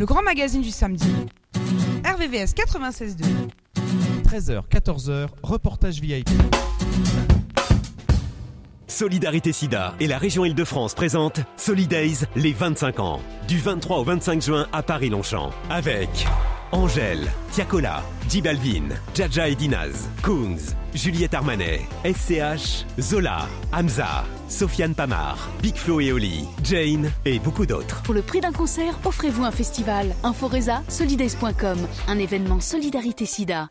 Le grand magazine du samedi. RVVS 96.2. 13h, 14h, reportage VIP. Solidarité Sida et la région Île-de-France présentent Solidays les 25 ans. Du 23 au 25 juin à Paris-Longchamp. Avec Angèle, Tiakola, J Balvin, Jaja et Dinaz, Juliette Armanet, SCH, Zola, Hamza, Sofiane Pamar, Big Flo et Oli, Jane et beaucoup d'autres. Pour le prix d'un concert, offrez-vous un festival. Inforesa, solidays.com, un événement Solidarité Sida.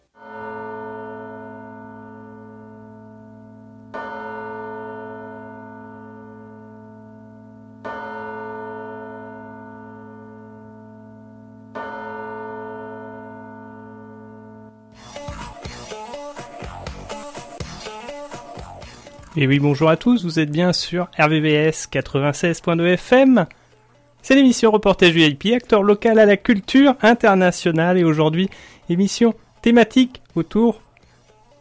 Et oui, bonjour à tous, vous êtes bien sur RVVS 96.2 FM. C'est l'émission Reportage VIP, acteur local à la culture internationale et aujourd'hui, émission thématique autour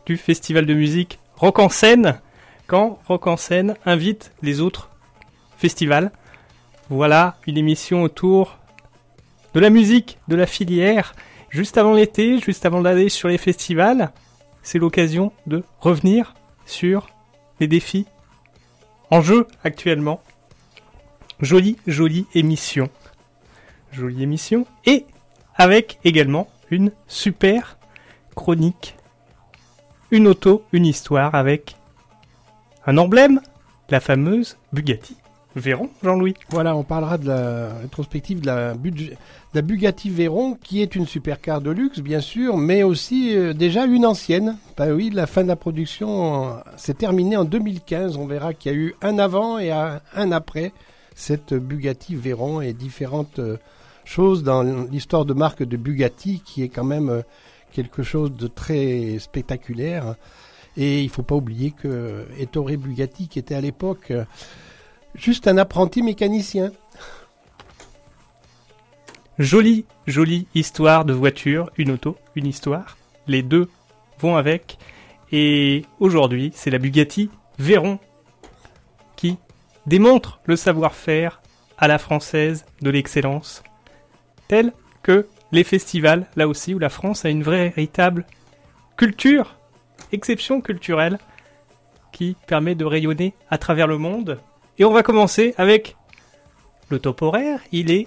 du festival de musique Rock en scène, quand Rock en scène invite les autres festivals. Voilà une émission autour de la musique, de la filière, juste avant l'été, juste avant d'aller sur les festivals. C'est l'occasion de revenir sur les défis en jeu actuellement. Jolie, jolie émission. Jolie émission. Et avec également une super chronique. Une auto, une histoire avec un emblème, la fameuse Bugatti. Veyron, Jean-Louis? Voilà, on parlera de la rétrospective de la, Bugatti Veyron, qui est une supercar de luxe, bien sûr, mais aussi euh, déjà une ancienne. Bah oui, la fin de la production euh, s'est terminée en 2015. On verra qu'il y a eu un avant et un, après cette Bugatti Veyron et différentes euh, choses dans l'histoire de marque de Bugatti, qui est quand même quelque chose de très spectaculaire. Et il faut pas oublier que Ettore Bugatti, qui était à l'époque juste un apprenti mécanicien. Jolie, jolie histoire de voiture, une auto, une histoire. Les deux vont avec. Et aujourd'hui, c'est la Bugatti Veyron qui démontre le savoir-faire à la française de l'excellence, tel que les festivals, là aussi, où la France a une véritable culture, exception culturelle, qui permet de rayonner à travers le monde. Et on va commencer avec le top horaire. Il est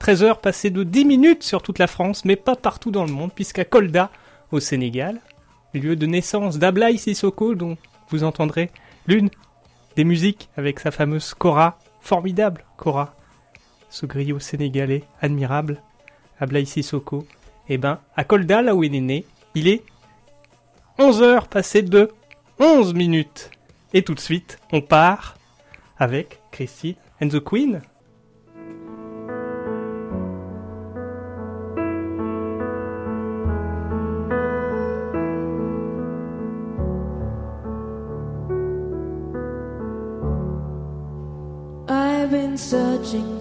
13h passé de 10 minutes sur toute la France, mais pas partout dans le monde, puisqu'à Kolda, au Sénégal, lieu de naissance d'Ablaï Sissoko, dont vous entendrez l'une des musiques avec sa fameuse Cora, formidable Cora, ce griot sénégalais admirable, Ablaï Sissoko. Et ben, à Kolda, là où il est né, il est 11h passé de 11 minutes. Et tout de suite, on part avec Christine and the Queen. I've been searching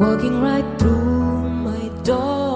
walking right through my door.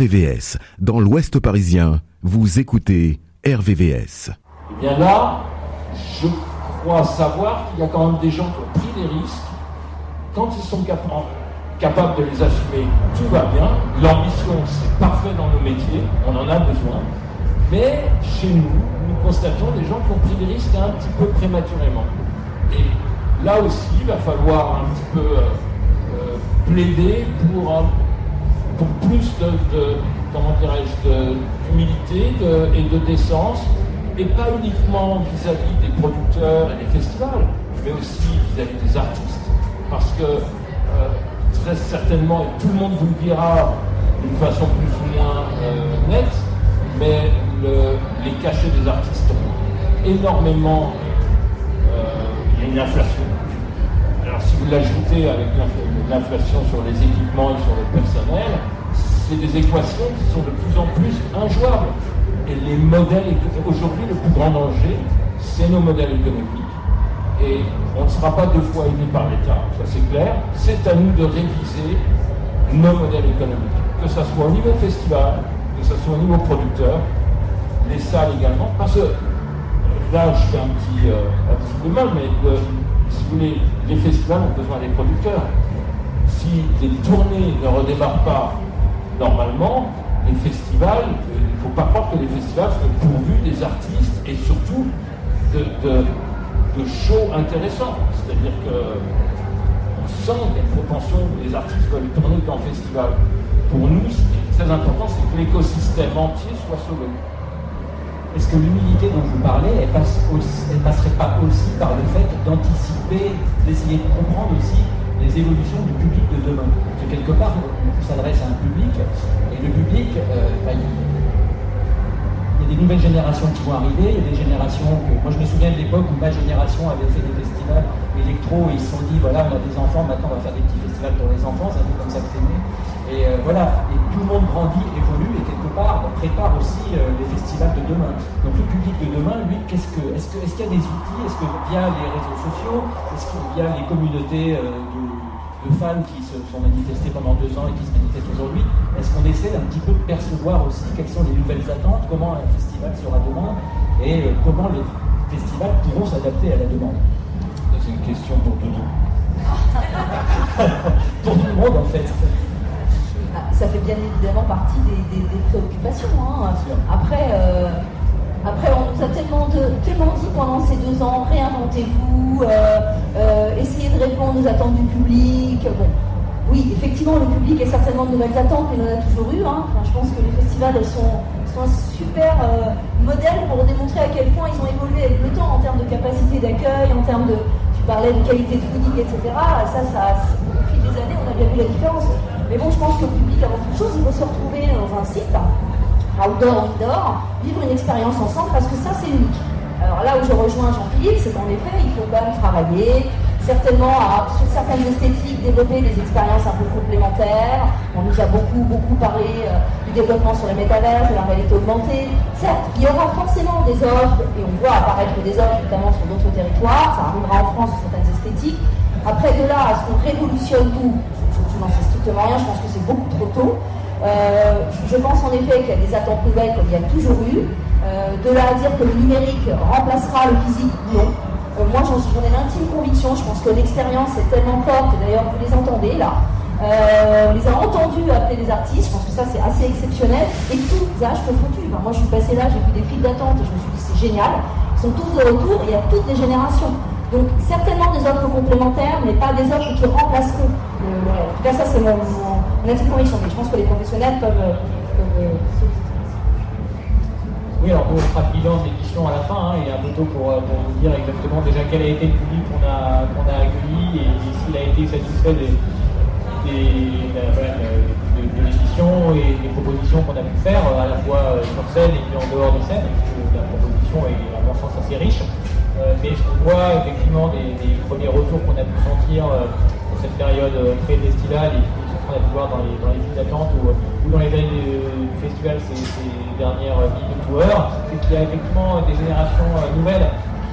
RVVS, dans l'Ouest parisien, vous écoutez RVVS. Eh bien là, je crois savoir qu'il y a quand même des gens qui ont pris des risques. Quand ils sont capa- capables de les assumer, tout va bien. L'ambition, c'est parfait dans nos métiers, on en a besoin. Mais chez nous, nous constatons des gens qui ont pris des risques un petit peu prématurément. Et là aussi, il va falloir un petit peu euh, euh, plaider pour pour plus de, comment dirais-je, d'humilité et de décence, et pas uniquement vis-à-vis des producteurs et des festivals, mais aussi vis-à-vis des artistes. Parce que euh, très certainement, et tout le monde vous le dira d'une façon plus ou moins euh, nette, mais le- les cachets des artistes ont énormément, euh, il y a une inflation. Si vous l'ajoutez avec l'inf- l'inflation sur les équipements et sur le personnel, c'est des équations qui sont de plus en plus injouables. Et les modèles, aujourd'hui le plus grand danger, c'est nos modèles économiques. Et on ne sera pas deux fois aidé par l'État, ça c'est clair. C'est à nous de réviser nos modèles économiques. Que ce soit au niveau festival, que ce soit au niveau producteur, les salles également. Parce que là, je fais un petit, euh, un petit mais le- si vous voulez, les festivals ont besoin des producteurs. Si les tournées ne redémarrent pas normalement, les festivals, euh, il ne faut pas croire que les festivals sont pourvus des artistes et surtout de, shows intéressants. C'est-à-dire que on sent qu'il y a une propension, les artistes veulent tourner qu'en festival. Pour nous, ce qui est très important, c'est que l'écosystème entier soit sauvé. Est-ce que l'humilité dont vous parlez, elle, passe aussi- elle passerait pas aussi par le fait d'anticiper, d'essayer de comprendre aussi les évolutions du public de demain Parce que quelque part, on s'adresse à un public, et le public, euh, bah, il, y a des nouvelles générations qui vont arriver, il y a des générations que... Moi je me souviens de l'époque où ma génération avait fait des festivals électro et ils se sont dit, voilà, on a des enfants, maintenant on va faire des petits festivals pour les enfants, c'est un peu comme ça que c'est né. Et euh, voilà, et tout le monde grandit, évolue et quelque prépare aussi euh, les festivals de demain. Donc le public de demain, lui, qu'est-ce que, est-ce que, est-ce qu'il y a des outils, est-ce que via les réseaux sociaux, est-ce qu'il y a les communautés euh, de, de fans qui se sont manifestés pendant deux ans et qui se manifestent aujourd'hui, est-ce qu'on essaie un petit peu de percevoir aussi quelles sont les nouvelles attentes, comment un festival sera demain? Et euh, comment les festivals pourront s'adapter à la demande? C'est une question pour Doudou. Pour tout le monde en fait. Ça fait bien évidemment partie des, préoccupations. hein. Après, euh, après, on nous a tellement, tellement dit pendant ces deux ans, réinventez-vous, euh, euh, essayez de répondre aux attentes du public. Bon, oui, effectivement, le public a certainement de nouvelles attentes, mais il en a toujours eu. hein. Enfin, je pense que les festivals sont, sont un super modèle pour démontrer à quel point ils ont évolué avec le temps en termes de capacité d'accueil, en termes de, tu parlais de qualité de fooding, etc. Ça, ça, au fil des années, on a bien vu la différence. Mais bon, je pense que le public, avant toute chose, il faut se retrouver dans un site outdoor, indoor, vivre une expérience ensemble parce que ça c'est unique. Alors là où je rejoins Jean-Philippe, c'est qu'en effet, il faut quand même travailler, certainement sur certaines esthétiques, développer des expériences un peu complémentaires. On nous a beaucoup, beaucoup parlé euh, du développement sur les métavers, de la réalité augmentée. Certes, il y aura forcément des offres, et on voit apparaître des offres notamment sur d'autres territoires, ça arrivera en France sur certaines esthétiques. Après, de là à ce qu'on révolutionne tout, je pense que c'est beaucoup trop tôt. Euh, je pense en effet qu'il y a des attentes nouvelles comme il y a toujours eu. Euh, de là à dire que le numérique remplacera le physique, non. Euh, moi, j'en ai l'intime conviction. Je pense que l'expérience est tellement forte, d'ailleurs, vous les entendez là. On les a entendus appeler des artistes. Je pense que ça, c'est assez exceptionnel. Et tous âges confondus. Enfin, moi, je suis passé là, j'ai vu des files d'attente et je me suis dit, c'est génial. Ils sont tous de retour et il y a toutes les générations. Donc, certainement des offres complémentaires, mais pas des offres qui remplaceront le. En tout cas, ça, c'est mon, mon, mon conviction. Mais je pense que les professionnels peuvent. euh, euh, Oui, alors bon, on fera le bilan de à la fin, hein, il est un peu tôt pour, euh, pour vous dire exactement déjà quel a été le public qu'on a, a accueilli et, s'il a été satisfait des, des- de, de- de- l'édition et des propositions qu'on a pu faire à la fois sur scène et puis en dehors de scène, parce que la proposition est à mon sens assez riche. Euh, mais qu'on voit effectivement des, premiers retours qu'on a pu sentir euh, sur cette période euh, pré-festivale et puis qu'on a pu voir dans les, dans les files d'attente ou, ou dans les années du festival ces, dernières minutes ou heures, c'est qu'il y a effectivement des générations euh, nouvelles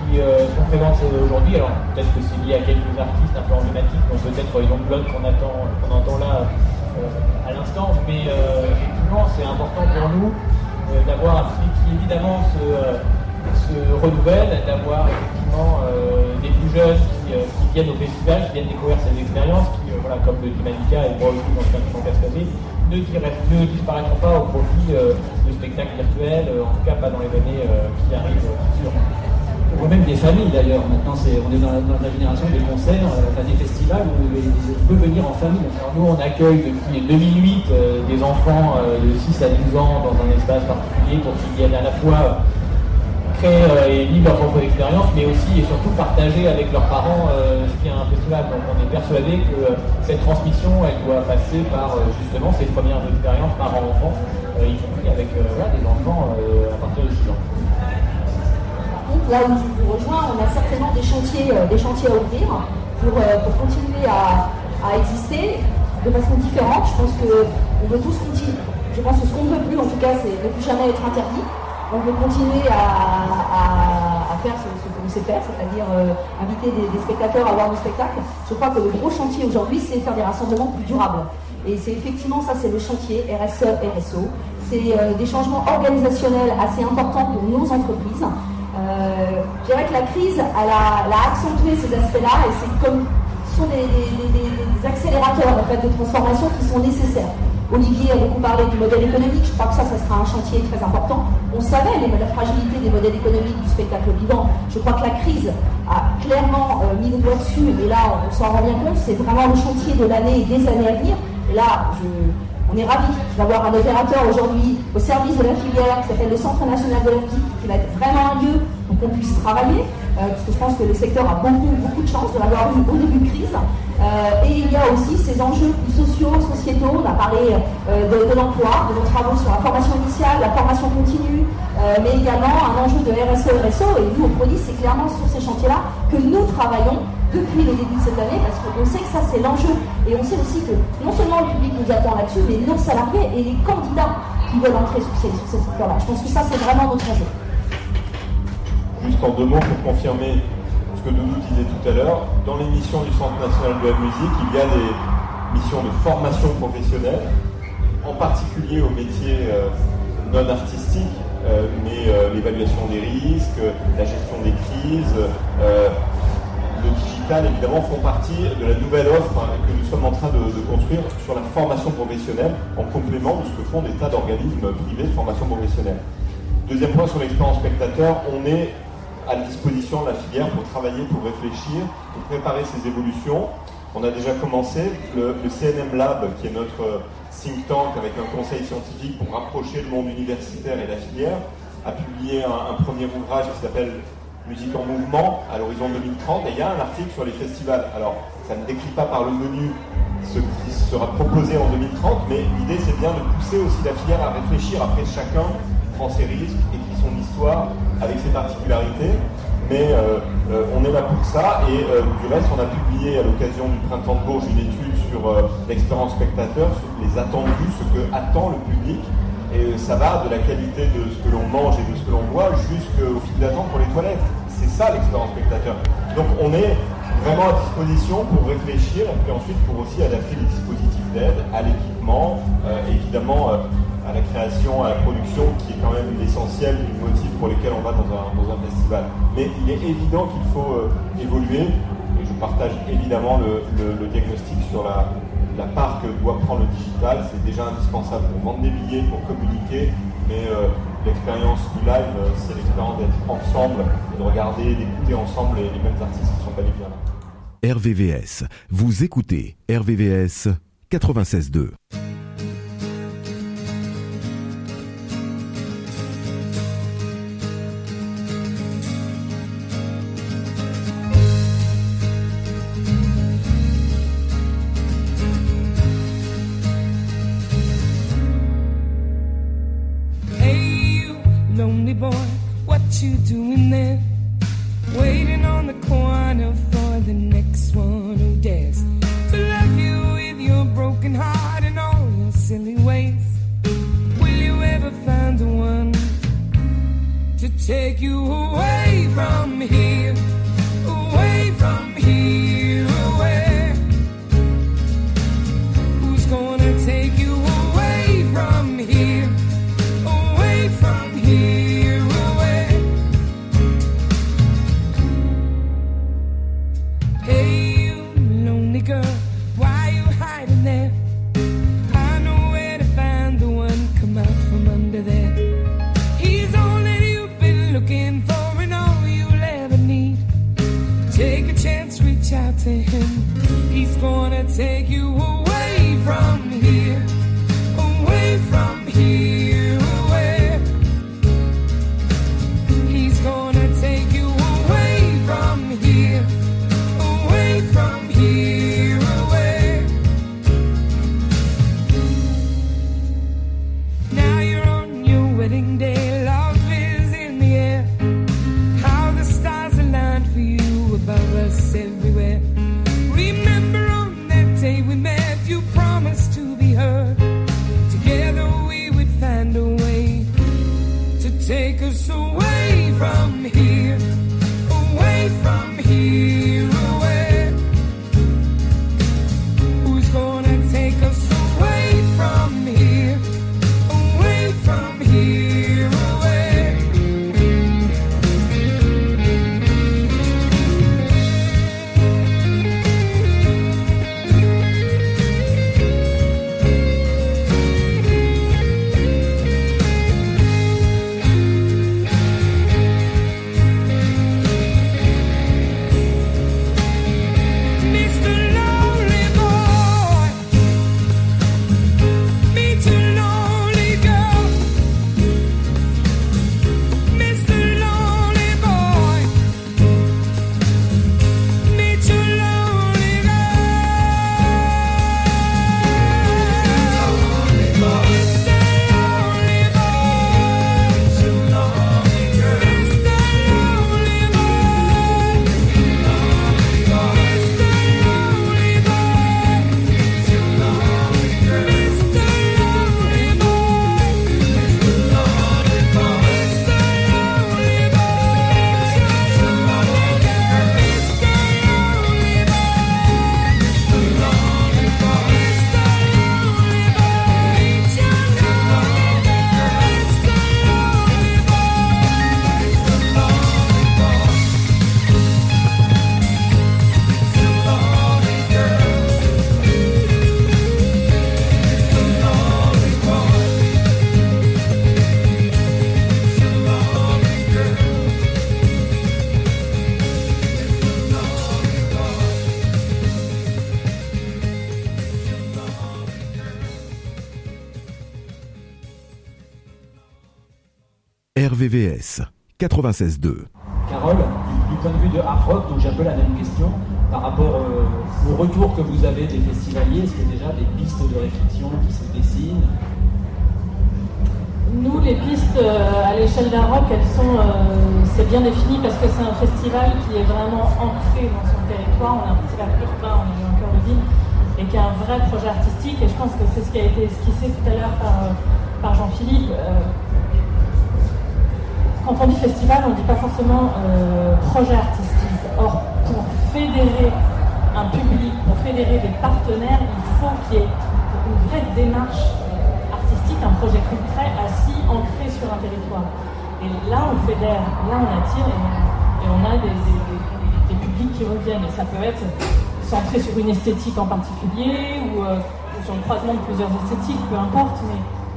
qui euh, sont présentes aujourd'hui. Alors peut-être que c'est lié à quelques artistes un peu emblématiques, donc peut-être Youngblood qu'on attend, qu'on entend là euh, à l'instant, mais euh, effectivement c'est important pour nous euh, d'avoir un public qui évidemment se, euh, se renouvelle, d'avoir effectivement euh, des plus jeunes qui, euh, qui viennent au festival, qui viennent découvrir ces expériences, qui, euh, voilà, comme le dit Malika et moi aussi dans le temps persuadé, ne, ne disparaîtront pas au profit de spectacles virtuels, en tout cas pas dans les années qui arrivent, sûres. Ou même des familles d'ailleurs. Maintenant, c'est, on est dans la, dans la génération des concerts, euh, enfin des festivals où on peut venir en famille. Alors nous, on accueille depuis 2008 euh, des enfants euh, de 6 à 12 ans dans un espace particulier pour qu'ils viennent à la fois euh, et vivre leur propre expérience, mais aussi et surtout partager avec leurs parents euh, ce qu'est un festival. Donc on est persuadé que euh, cette transmission, elle doit passer par justement ces premières expériences parents-enfants, y compris avec des enfants à partir de 6 ans. Là où je vous rejoins, on a certainement des chantiers, des chantiers à ouvrir pour, pour continuer à, à exister de façon différente. Je pense qu'on veut tous continuer. Je pense que ce qu'on ne veut plus, en tout cas, c'est ne plus jamais être interdit. On veut continuer à, faire ce, ce qu'on sait faire, c'est-à-dire euh, inviter des, spectateurs à voir nos spectacles. Je crois que le gros chantier aujourd'hui, c'est faire des rassemblements plus durables. Et c'est effectivement ça, c'est le chantier RSE, RSO. C'est euh, des changements organisationnels assez importants pour nos entreprises. Euh, je dirais que la crise, elle a, accentué ces aspects-là et c'est comme sont des, accélérateurs de transformation qui sont nécessaires. Olivier a beaucoup parlé du modèle économique, je crois que ça, ça sera un chantier très important. On savait la fragilité des modèles économiques du spectacle vivant. Je crois que la crise a clairement euh, mis le doigt dessus, et là, on s'en rend bien compte, c'est vraiment le chantier de l'année et des années à venir. Et là, on est ravis d'avoir un opérateur aujourd'hui au service de la filière qui s'appelle le Centre national de la qui va être vraiment un lieu pour qu'on puisse travailler, parce que je pense que le secteur a beaucoup, beaucoup de chance de l'avoir eu au début de crise. Euh, et il y a aussi ces enjeux sociaux, sociétaux. On a parlé euh, de, l'emploi, de nos travaux sur la formation initiale, la formation continue, euh, mais également un enjeu de RSE, RSO. Et nous, au Prodis, c'est clairement sur ces chantiers-là que nous travaillons depuis le début de cette année, parce qu'on sait que ça, c'est l'enjeu. Et on sait aussi que non seulement le public nous attend là-dessus, mais nos salariés et les candidats qui veulent entrer sur ces, sur ces secteurs-là. Je pense que ça, c'est vraiment notre enjeu. Juste en deux mots pour confirmer ce que Doudou disait tout à l'heure, dans les missions du Centre national de la musique, il y a des missions de formation professionnelle, en particulier aux métiers euh, non artistiques, euh, mais euh, l'évaluation des risques, la gestion des crises, le digital évidemment font partie de la nouvelle offre hein, que nous sommes en train de, de construire sur la formation professionnelle en complément de ce que font des tas d'organismes privés de formation professionnelle. Deuxième point sur l'expérience spectateur, on est à disposition de la filière pour travailler, pour réfléchir, pour préparer ces évolutions. On a déjà commencé, le, CNM Lab, qui est notre think tank avec un conseil scientifique pour rapprocher le monde universitaire et la filière, a publié un, premier ouvrage qui s'appelle musique en mouvement à l'horizon 2030 et il y a un article sur les festivals. Alors, ça ne décrit pas par le menu ce qui sera proposé en 2030, mais l'idée c'est bien de pousser aussi la filière à réfléchir. Après, chacun prend ses risques, son histoire avec ses particularités, mais euh, euh, on est là pour ça. Et euh, du reste, on a publié à l'occasion du printemps de Bourges une étude sur l'expérience spectateur, sur les attendus, ce que attend le public. Et ça va de la qualité de ce que l'on mange et de ce que l'on boit jusqu'au fil d'attente pour les toilettes. C'est ça l'expérience spectateur. Donc on est vraiment à disposition pour réfléchir et puis ensuite pour aussi adapter les dispositifs d'aide à l'équipement, évidemment à la création, à la production qui est quand même l'essentiel du motif pour lequel on va dans un, dans un festival. Mais il est évident qu'il faut euh, évoluer et je partage évidemment le, le- diagnostic sur la, la part que doit prendre le digital. C'est déjà indispensable pour vendre des billets, pour communiquer, mais euh, l'expérience du live, euh, c'est l'expérience d'être ensemble, et de regarder, d'écouter ensemble les, mêmes artistes qui sont et bien là. RVVS. Vous écoutez RVVS 96.2. 96.2. parole du, point de vue de Hard Rock, donc j'ai un peu la même question par rapport euh, au retour que vous avez des festivaliers. Est-ce qu'il y a déjà des pistes de réflexion qui se dessinent? Nous, les pistes euh, à l'échelle d'un rock, elles sont, euh, c'est bien défini parce que c'est un festival qui est vraiment ancré dans son territoire. On a un festival urbain, on est en cœur de ville, et qui a un vrai projet artistique. Et je pense que c'est ce qui a été esquissé tout à l'heure par, par Jean-Philippe. Quand on dit festival, on ne dit pas forcément euh, projet artistique. Or, pour fédérer un public, pour fédérer des partenaires, il faut qu'il y ait une vraie démarche artistique, un projet concret, assis, ancré sur un territoire. Et là, on fédère, là, on attire et, on a des, publics qui reviennent. Et ça peut être centré sur une esthétique en particulier ou, euh, sur le croisement de plusieurs esthétiques, peu importe.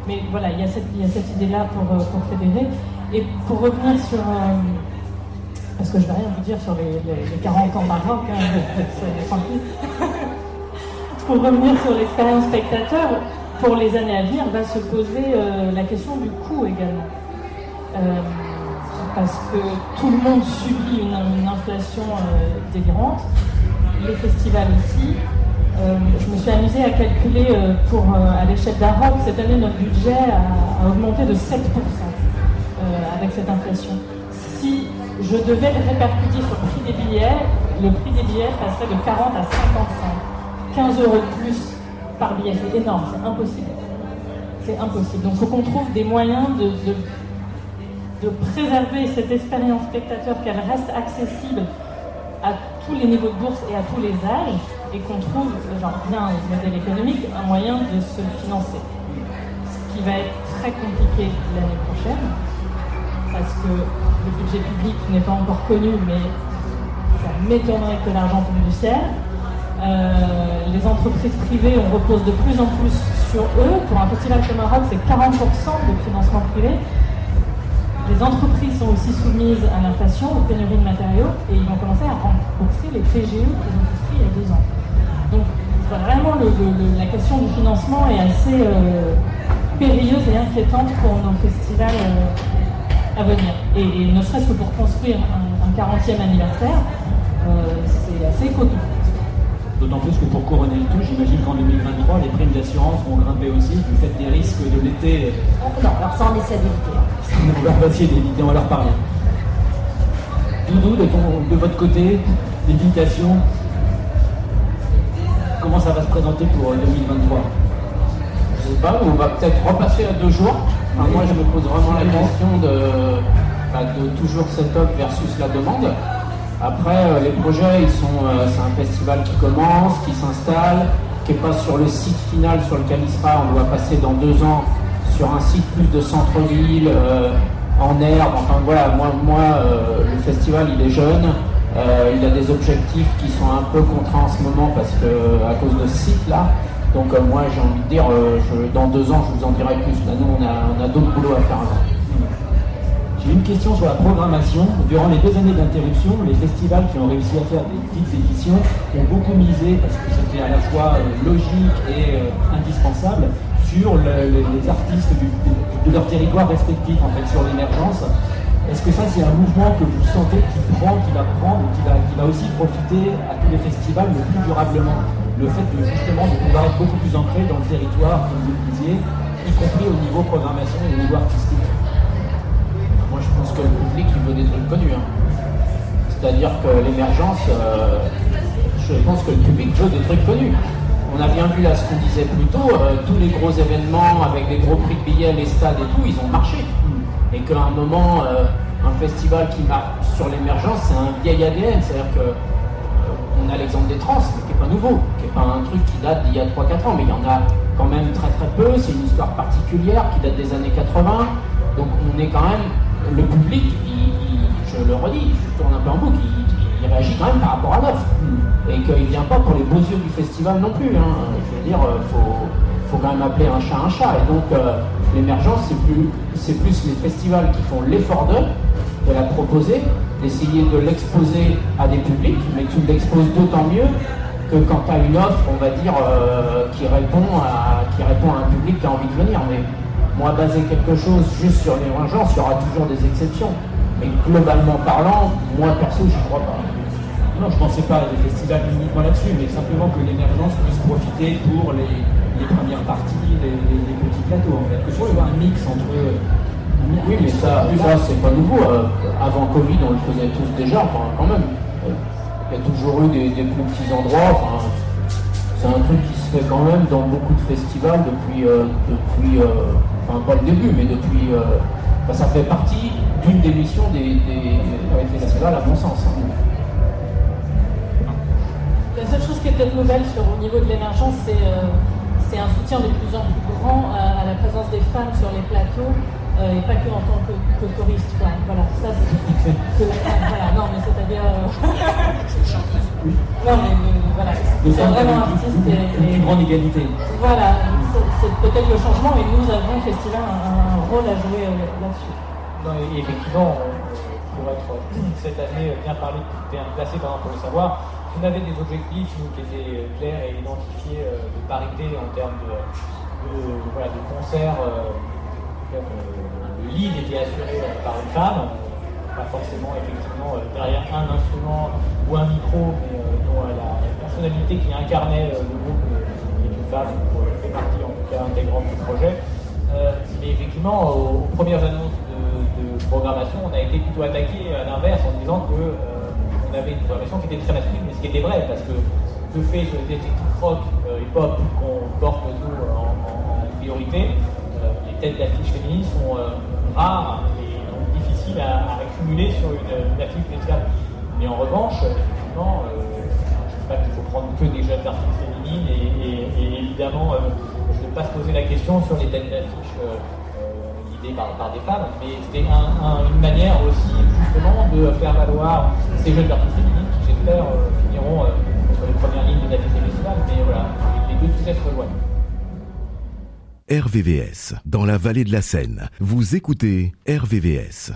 Mais, voilà, il y a cette, idée-là pour, euh, pour fédérer. Et pour revenir sur. euh, parce que je ne vais rien vous dire sur les, les- les 40 ans baroque, hein. Pour revenir sur l'expérience spectateur, pour les années à venir, va se poser euh, la question du coût également. Euh, parce que tout le monde subit une, inflation délirante. Les festivals aussi. Je me suis amusée à calculer pour, à l'échelle d'Aroc, cette année notre budget a, a augmenté de 7% euh, avec cette inflation. Si je devais le répercuter sur le prix des billets, le prix des billets passerait de 40 à 55. 15 euros de plus par billet, c'est énorme, c'est impossible. C'est impossible. Donc il faut qu'on trouve des moyens de, de, préserver cette expérience spectateur, qu'elle reste accessible à tous les niveaux de bourse et à tous les âges, et qu'on trouve, genre bien au modèle économique, un moyen de se financer. Ce qui va être très compliqué l'année prochaine, parce que le budget public n'est pas encore connu, mais ça m'étonnerait que l'argent tombe du ciel. Euh, les entreprises privées, on repose de plus en plus sur eux. Pour un festival comme un rock, c'est 40% de financement privé. Les entreprises sont aussi soumises à l'inflation, aux pénuries de matériaux, et ils vont commencer à rembourser les PGE qu'ils ont souscrits il y a deux ans. Donc vraiment, la question du financement est assez euh, périlleuse et inquiétante pour nos festivals euh, à venir. Et, et ne serait-ce que pour construire un, un 40e anniversaire, euh, c'est assez coton. D'autant plus que pour couronner le tout, j'imagine qu'en 2023, les primes d'assurance vont grimper aussi du fait des risques de l'été. Oh, non, alors ça, on essaie d'éviter. On va essayer d'éviter, on va leur parler. Doudou, de, ton- de votre côté, l'évitation, comment ça va se présenter pour euh, 2023 Je sais pas, mais on va peut-être repasser à deux jours. Enfin, moi, je me pose vraiment la question de, bah, de toujours cette offre versus la demande. Après, euh, les projets, ils sont, euh, c'est un festival qui commence, qui s'installe, qui n'est pas sur le site final sur lequel il sera. On doit passer dans deux ans sur un site plus de centre-ville, euh, en herbe. Enfin voilà, moi, moi euh, le festival, il est jeune. Euh, il a des objectifs qui sont un peu contraints en ce moment parce que à cause de ce site-là. Donc euh, moi, j'ai envie de dire, euh, dans deux ans, je vous en dirai plus. Nous, on a, on a d'autres boulots à faire avant. J'ai une question sur la programmation. Durant les deux années d'interruption, les festivals qui ont réussi à faire des petites éditions ont beaucoup misé, parce que c'était à la fois euh, logique et indispensable, sur le- le- les artistes de, leur territoire respectif, en fait, sur l'émergence. Est-ce que ça, c'est un mouvement que vous sentez qui prend, qui va prendre, qui va, qui va aussi profiter à tous les festivals, mais plus durablement? Le fait de, justement de pouvoir être beaucoup plus ancré dans le territoire, comme vous le disiez, y compris au niveau programmation et au niveau artistique. Moi, je pense que le public, il veut des trucs connus. hein. C'est-à-dire que l'émergence, euh, je pense que le public veut des trucs connus. On a bien vu là ce qu'on disait plus tôt, euh, tous les gros événements avec des gros prix de billets, les stades et tout, ils ont marché. Et qu'à un moment, euh, un festival qui marche sur l'émergence, c'est un vieil ADN. C'est-à-dire que on a l'exemple des trans, n'est pas nouveau, qui n'est pas un truc qui date d'il y a 3-4 ans, mais il y en a quand même très très peu. C'est une histoire particulière qui date des années 80. Donc on est quand même, le public, je le redis, je tourne un peu en boucle, il, réagit quand même par rapport à l'offre. Et qu'il vient pas pour les beaux yeux du festival non plus. hein. Je veux dire, il faut, faut quand même appeler un chat un chat. Et donc euh, l'émergence, c'est plus, c'est plus les festivals qui font l'effort d'eux, de la proposer, d'essayer de l'exposer à des publics, mais tu l'exposes d'autant mieux que quand tu as une offre, on va dire, euh, qui, répond à, qui répond à un public qui a envie de venir. Mais moi, baser quelque chose juste sur l'émergence, il y aura toujours des exceptions. Mais globalement parlant, moi perso, j'y crois pas. Non, je pensais pas à des festivals uniquement là-dessus, mais simplement que l'émergence puisse profiter pour les, les premières parties, les, les- les petits plateaux en fait. Que ce soit un mix entre. mix- Oui, mais ça, ça c'est pas nouveau. Euh, avant Covid, on le faisait tous déjà, enfin, quand même. A toujours eu des, plus petits endroits. C'est un truc qui se fait quand même dans beaucoup de festivals depuis, euh, depuis euh, enfin pas le début, mais depuis. euh, ça fait partie d'une des missions des, festivals, à mon sens. hein. La seule chose qui est peut-être nouvelle sur, au niveau de l'émergence, c'est un soutien de plus en plus grand à, la présence des femmes sur les plateaux, et pas que en tant que, que choriste. quoi. Voilà, ça c'est. voilà, non, mais c'est-à-dire. euh, non, mais euh, voilà, c'est vraiment artiste une- et. une grande égalité. Voilà, c'est- peut-être le changement, et nous avons, festival, un, un rôle à jouer euh, là-dessus. Non, et effectivement, pour être euh, cette année bien parlé, bien placé pardon, pour le savoir, on avait des objectifs nous, qui étaient euh, clairs et identifiés euh, de parité en termes de, de- de- voilà, de concerts. euh, le lead était assuré par une femme, pas forcément effectivement euh, derrière un instrument ou un micro, mais euh, dont la, personnalité qui incarnait euh, le groupe est une femme, ou fait partie en tout cas intégrante du projet. Mais effectivement, aux, premières annonces de, programmation, on a été plutôt attaqué à l'inverse en disant que on avait une programmation qui était très masculine, mais ce qui était vrai, parce que de fait, sur les rock et pop qu'on porte nous en, priorité, têtes d'affiches féminines sont euh, rares et donc difficiles à, accumuler sur une, affiche musicale. Mais en revanche, effectivement, euh, je ne dis pas qu'il faut prendre que des jeunes artistes féminines et, évidemment, euh, je ne vais pas se poser la question sur les têtes d'affiche euh, guidées par, des femmes, mais c'était un- un- une manière aussi justement de faire valoir ces jeunes artistes féminines qui j'espère finiront sur les premières lignes de festivals, mais voilà, les deux sujets se rejoignent. RVVS, dans la vallée de la Seine. Vous écoutez RVVS.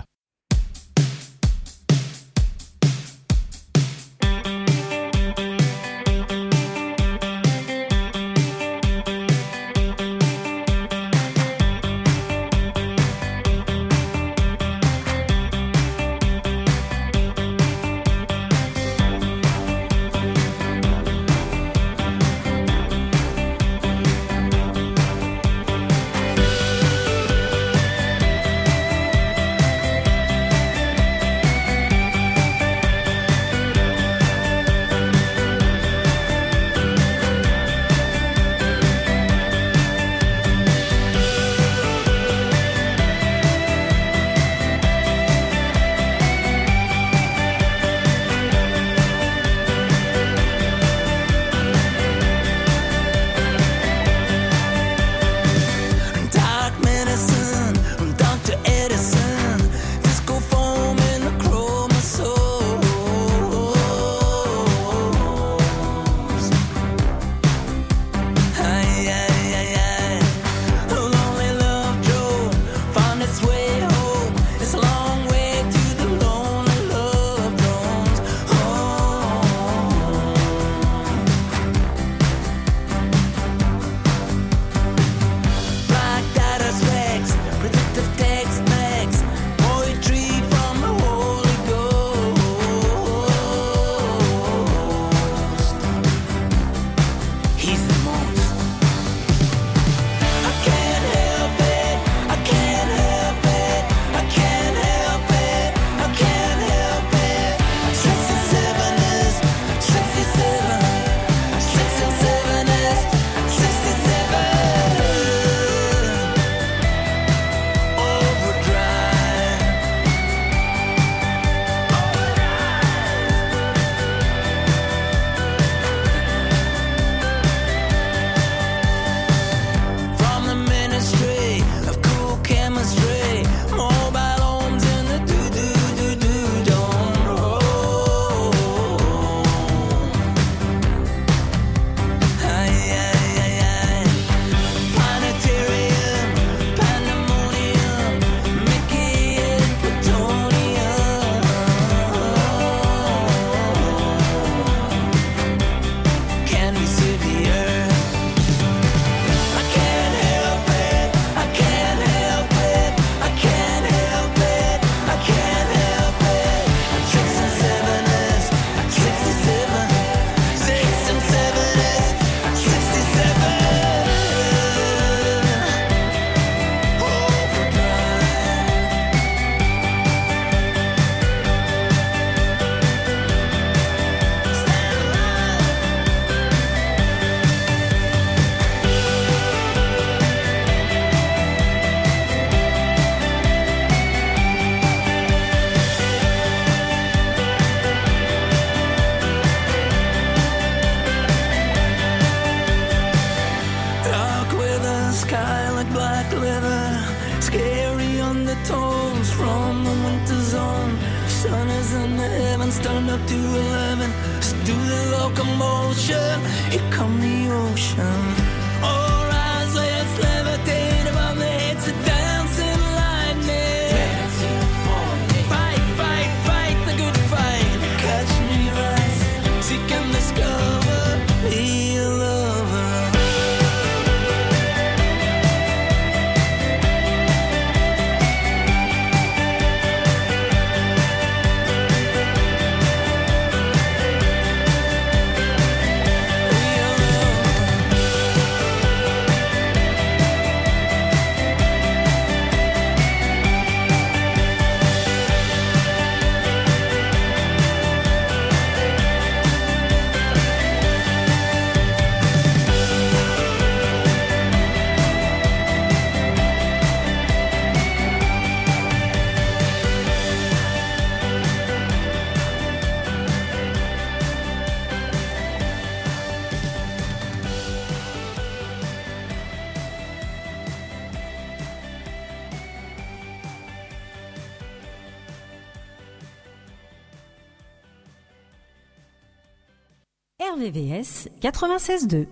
96.2.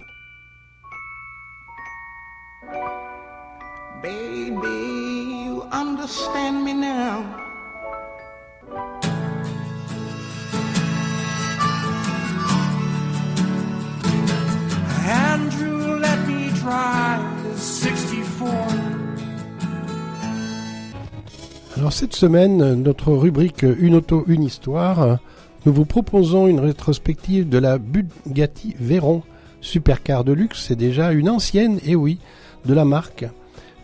Baby, you understand me now. Andrew, let me drive the 64. Alors cette semaine, notre rubrique Une auto, une histoire, nous vous proposons une rétrospective de la Bugatti Veyron supercar de luxe. C'est déjà une ancienne, et oui, de la marque,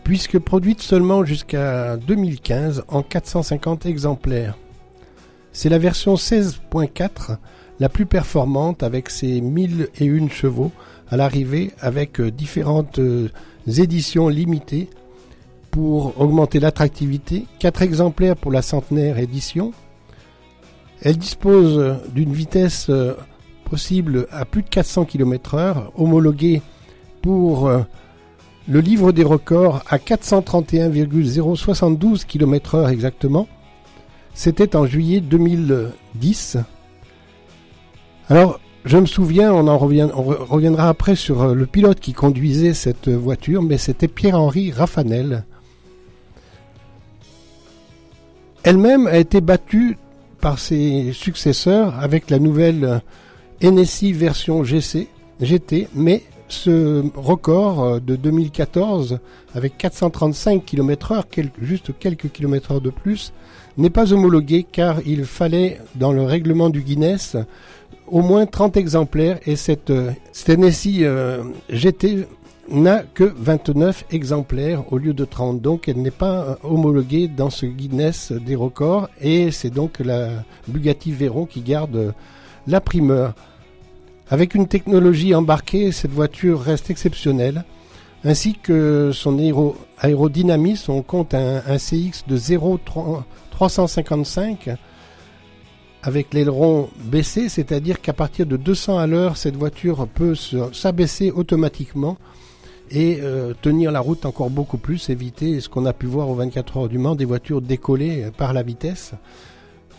puisque produite seulement jusqu'à 2015 en 450 exemplaires. C'est la version 16.4, la plus performante avec ses 1001 chevaux à l'arrivée avec euh, différentes euh, éditions limitées pour augmenter l'attractivité, 4 exemplaires pour la centenaire édition. Elle dispose d'une vitesse euh, possible à plus de 400 km/h, homologuée pour euh, le livre des records à 431,072 km/h exactement. C'était en juillet 2010. Alors, je me souviens, on en reviendra après sur euh, le pilote qui conduisait cette voiture, mais c'était Pierre-Henri Raffanel. Elle-même a été battue par ses successeurs avec la nouvelle euh, NSI version GC, GT, mais ce record euh, de 2014 avec 435 km/h, juste quelques kilomètres heure de plus, n'est pas homologué car il fallait dans le règlement du Guinness au moins 30 exemplaires et cette, euh, cette NSI GT n'a que 29 exemplaires au lieu de 30. Donc elle n'est pas euh, homologuée dans ce Guinness des records et c'est donc la Bugatti Veyron qui garde euh, la primeur. Avec une technologie embarquée, cette voiture reste exceptionnelle, ainsi que son aéro- aérodynamisme. On compte un, un CX de 0,355 avec l'aileron baissé, c'est-à-dire qu'à partir de 200 à l'heure, cette voiture peut se- s'abaisser automatiquement et euh, tenir la route encore beaucoup plus, éviter ce qu'on a pu voir aux 24 heures du Mans, des voitures décollées euh, par la vitesse.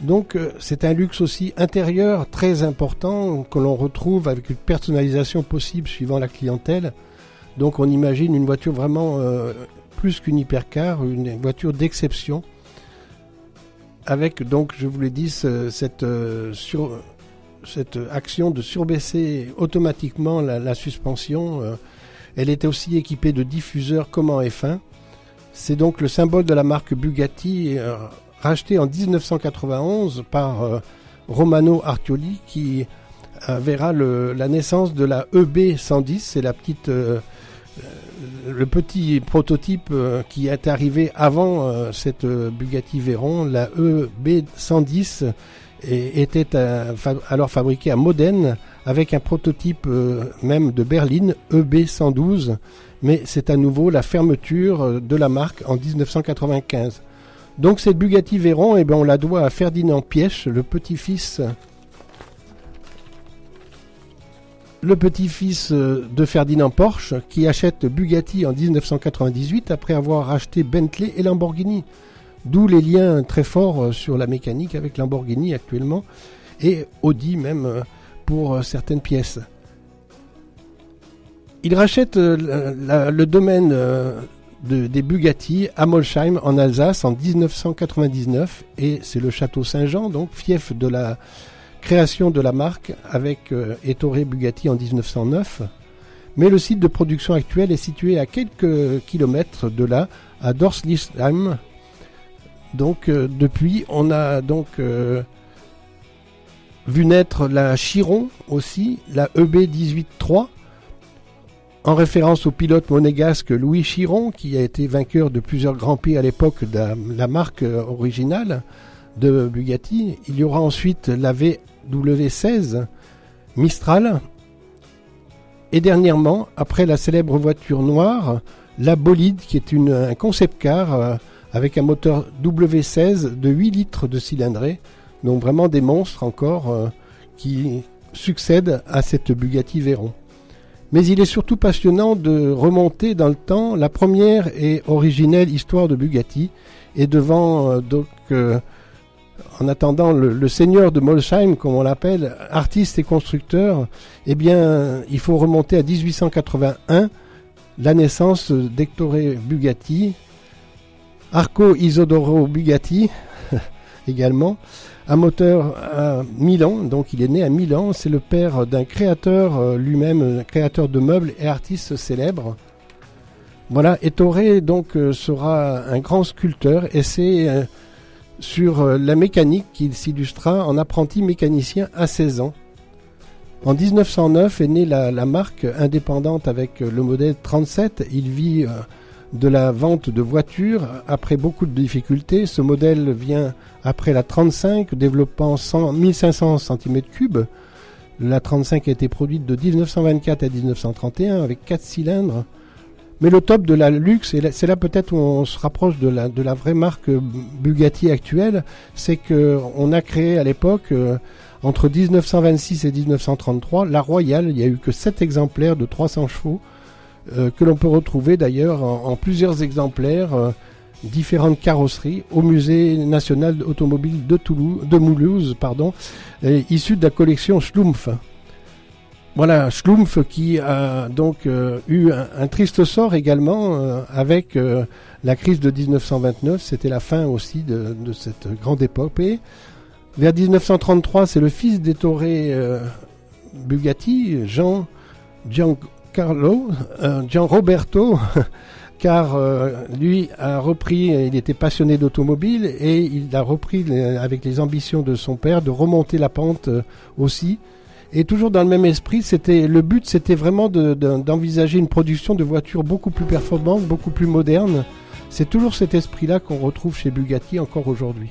Donc euh, c'est un luxe aussi intérieur très important que l'on retrouve avec une personnalisation possible suivant la clientèle. Donc on imagine une voiture vraiment plus qu'une hypercar, une voiture d'exception. Avec donc, je vous l'ai dit, ce- cette, action de surbaisser automatiquement la suspension. Elle était aussi équipée de diffuseurs comme en F1. C'est donc le symbole de la marque Bugatti, euh, racheté en 1991 par euh, Romano Artioli, qui euh, verra la naissance de la EB 110. C'est la petite, euh, le petit prototype qui est arrivé avant cette Bugatti Veyron. La EB 110 et- était alors fabriquée à Modène avec un prototype euh, même de berline EB 112 mais c'est à nouveau la fermeture euh, de la marque en 1995. Donc cette Bugatti Veyron, eh ben, on la doit à Ferdinand Pièche, le petit-fils le petit-fils euh, de Ferdinand Porsche qui achète Bugatti en 1998 après avoir racheté Bentley et Lamborghini. D'où les liens très forts sur la mécanique avec Lamborghini actuellement et Audi même pour euh, certaines pièces. Il rachète euh, le domaine euh, de- des Bugatti à Molsheim en Alsace en 1999 et c'est le château Saint-Jean, donc fief de la création de la marque avec Ettore Bugatti en 1909. Mais le site de production actuel est situé à quelques kilomètres de là, à Dorslisheim. Donc depuis, on a donc vu naître la Chiron aussi, la E EB 18-3, en référence au pilote monégasque Louis Chiron, qui a été vainqueur de plusieurs grands prix à l'époque de la, marque euh, originale de Bugatti. Il y aura ensuite la VW16 Mistral. Et dernièrement, après la célèbre voiture noire, la Bolide, qui est un concept car euh, avec un moteur W16 de 8 litres de cylindrée. Donc vraiment des monstres encore euh, qui succèdent à cette Bugatti Veyron. Mais il est surtout passionnant de remonter dans le temps la première et originelle histoire de Bugatti. Et devant, euh, donc, euh, en attendant le, seigneur de Molsheim, comme on l'appelle, artiste et constructeur, eh bien, il faut remonter à 1881, la naissance d'Hectore Bugatti, Arco Isodoro Bugatti également, un moteur à Milan, donc il est né à Milan, c'est le père d'un créateur euh, lui-même, créateur de meubles et artiste célèbre. Voilà, Ettore donc euh, sera un grand sculpteur et c'est euh, sur la mécanique qu'il s'illustra en apprenti mécanicien à 16 ans. En 1909 est née la, marque indépendante avec le modèle 37. Il vit de la vente de voitures après beaucoup de difficultés. Ce modèle vient après la 35, développant 100 1500 cm3. La 35 a été produite de 1924 à 1931 avec 4 cylindres. Mais le top de la luxe, et c'est là peut-être où on se rapproche de la, de la vraie marque Bugatti actuelle, c'est que on a créé à l'époque, euh, entre 1926 et 1933, la Royale. Il n'y a eu que 7 exemplaires de 300 chevaux, que l'on peut retrouver d'ailleurs en, plusieurs exemplaires, euh, différentes carrosseries, au Musée national automobile de, Toulouse, de Moulouse, pardon, euh, issus de la collection Schlumpf. Voilà, Schlumpf qui a donc euh, eu un, triste sort également euh, avec euh, la crise de 1929. C'était la fin aussi de, cette grande épopée. Vers 1933, c'est le fils d'Ettore euh, Bugatti, Jean Giancarlo, euh, Gian Roberto, car euh, lui a repris, il était passionné d'automobile et il a repris avec les ambitions de son père de remonter la pente euh, aussi. Et toujours dans le même esprit, c'était le but, c'était vraiment de- de- d'envisager une production de voitures beaucoup plus performantes, beaucoup plus modernes. C'est toujours cet esprit-là qu'on retrouve chez Bugatti encore aujourd'hui.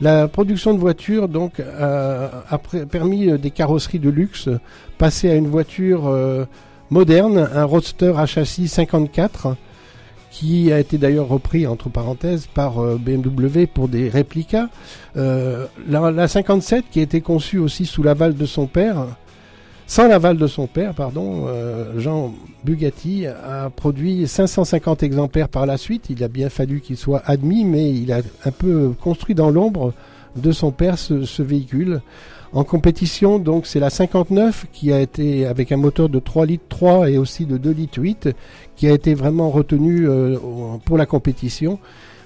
La production de voitures donc a, a permis euh, des carrosseries de luxe, passer à une voiture euh, moderne, un roadster à châssis 54, qui a été d'ailleurs repris entre parenthèses par euh, BMW pour des réplicas. Euh, la, la 57 qui a été conçue aussi sous l'aval de son père, sans l'aval de son père, pardon, euh, Jean Bugatti a produit 550 exemplaires par la suite. Il a bien fallu qu'il soit admis, mais il a un peu construit dans l'ombre de son père ce véhicule. En compétition, donc, c'est la 59 qui a été avec un moteur de 3 litres 3 et aussi de 2 litres 8 qui a été vraiment retenue euh, pour la compétition.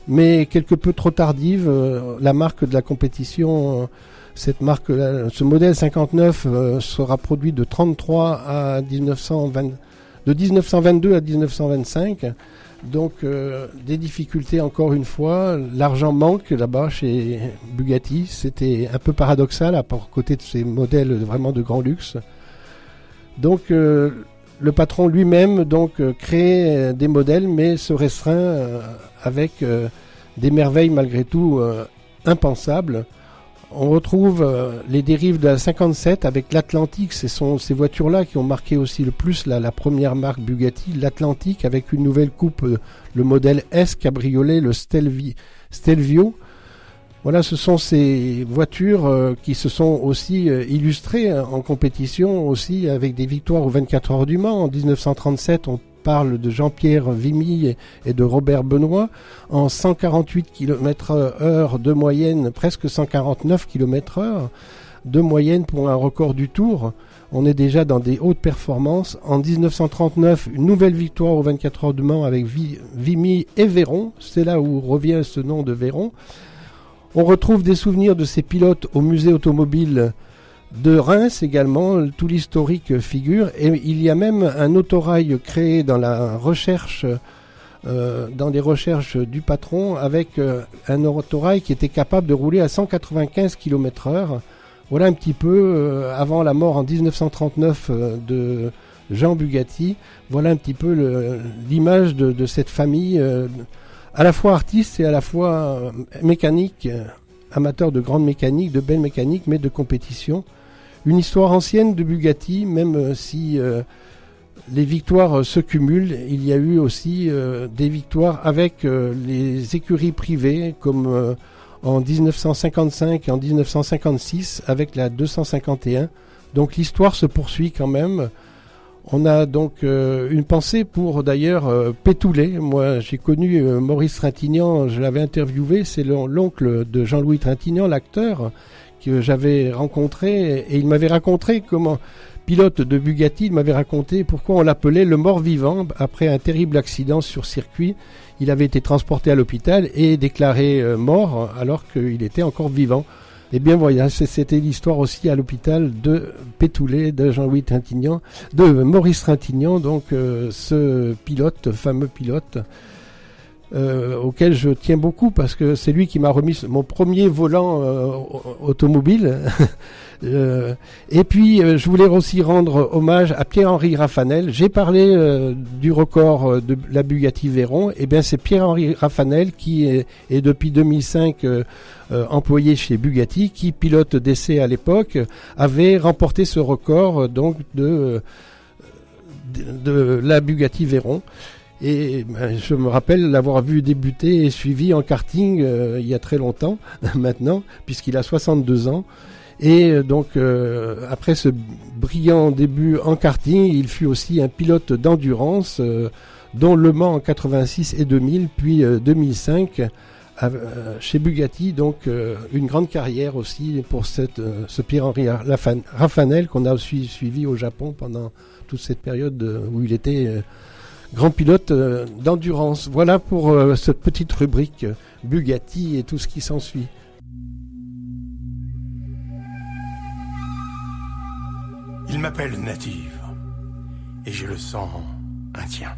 Mais quelque peu trop tardive, euh, la marque de la compétition, euh, cette marque, ce modèle 59 euh, sera produit de 33 à 1920, de 1922 à 1925. Donc euh, des difficultés encore une fois, l'argent manque là-bas chez Bugatti, c'était un peu paradoxal à côté de ces modèles vraiment de grand luxe. Donc euh, le patron lui-même euh, crée des modèles mais se restreint avec des merveilles malgré tout impensables. On retrouve euh, les dérives de la 57 avec l'Atlantique. Ce sont ces voitures-là qui ont marqué aussi le plus la, première marque Bugatti, l'Atlantique, avec une nouvelle coupe, euh, le modèle S cabriolet, le Stelvi- Stelvio. Voilà, ce sont ces voitures euh, qui se sont aussi illustrées euh, en compétition, aussi avec des victoires aux 24 heures du Mans. En 1937, on parle de Jean-Pierre Vimy et, de Robert Benoît, en 148 km heure de moyenne, presque 149 km heure de moyenne pour un record du Tour. On est déjà dans des hautes performances. En 1939, une nouvelle victoire aux 24 heures de Mans avec Vi- Vimy et Véron. C'est là où revient ce nom de Véron. On retrouve des souvenirs de ces pilotes au musée automobile de Reims également. Tout l'historique figure. Et il y a même un autorail créé dans la recherche, euh, dans les recherches du patron, avec euh, un autorail qui était capable de rouler à 195 km heure. Voilà un petit peu, euh, avant la mort en 1939 euh, de Jean Bugatti, voilà un petit peu l'image de, de cette famille, à la fois artiste et à la fois mécanique, amateur de grande mécanique, de belle mécanique, mais de compétition. Une histoire ancienne de Bugatti, même euh, si euh, les victoires euh, se cumulent, il y a eu aussi des victoires avec les écuries privées, comme en 1955 et en 1956 avec la 251. Donc l'histoire se poursuit quand même. On a donc une pensée pour d'ailleurs Pétoulet. Moi j'ai connu Maurice Trintignant, je l'avais interviewé, c'est l'on- l'oncle de Jean-Louis Trintignant, l'acteur, j'avais rencontré et il m'avait raconté comment pilote de Bugatti, il m'avait raconté pourquoi on l'appelait le mort-vivant après un terrible accident sur circuit. Il avait été transporté à l'hôpital et déclaré euh, mort alors qu'il était encore vivant. Et bien voilà, c'était l'histoire aussi à l'hôpital de Pétoulet, de Jean-Louis Trintignant, de Maurice Trintignant, donc euh, ce pilote, fameux pilote, euh, auquel je tiens beaucoup parce que c'est lui qui m'a remis mon premier volant euh, au- automobile. Euh, et puis, euh, je voulais aussi rendre hommage à Pierre-Henri Raffanel. J'ai parlé euh, du record euh, de la Bugatti Veyron. Et bien, c'est Pierre-Henri Raffanel qui est, est depuis 2005 euh, euh, employé chez Bugatti, qui pilote d'essai à l'époque, avait remporté ce record donc de, de, de la Bugatti Veyron. Et ben, je me rappelle l'avoir vu débuter et suivi en karting euh, il y a très longtemps maintenant, puisqu'il a 62 ans. Et euh, donc, euh, après ce brillant début en karting, il fut aussi un pilote d'endurance, dont Le Mans en 86 et 2000, puis euh, 2005 à- euh, chez Bugatti. Donc, une grande carrière aussi pour ce Pierre-Henri Raffanel qu'on a suivi au Japon pendant toute cette période où il était grand pilote euh, d'endurance. Voilà pour euh, cette petite rubrique euh, Bugatti et tout ce qui s'ensuit. Il m'appelle Native. Et j'ai le sang indien.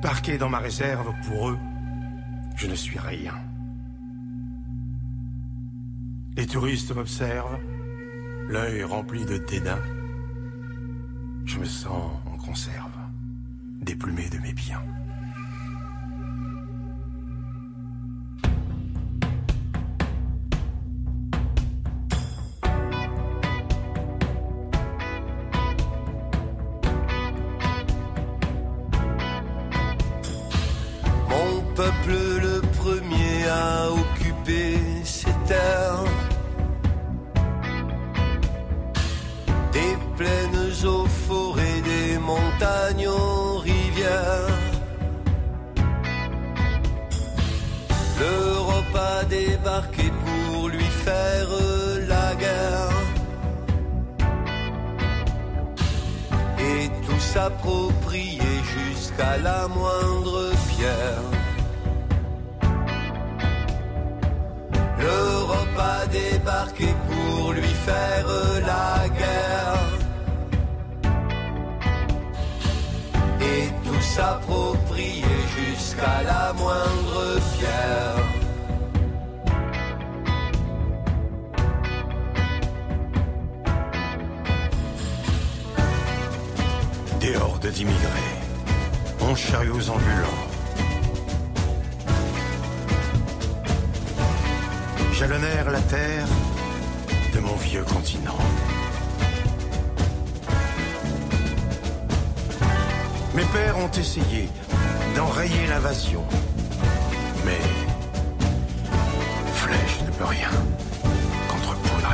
Parqué dans ma réserve, pour eux, je ne suis rien. Les touristes m'observent, l'œil rempli de dédain. Je me sens en conserve, déplumé de mes biens.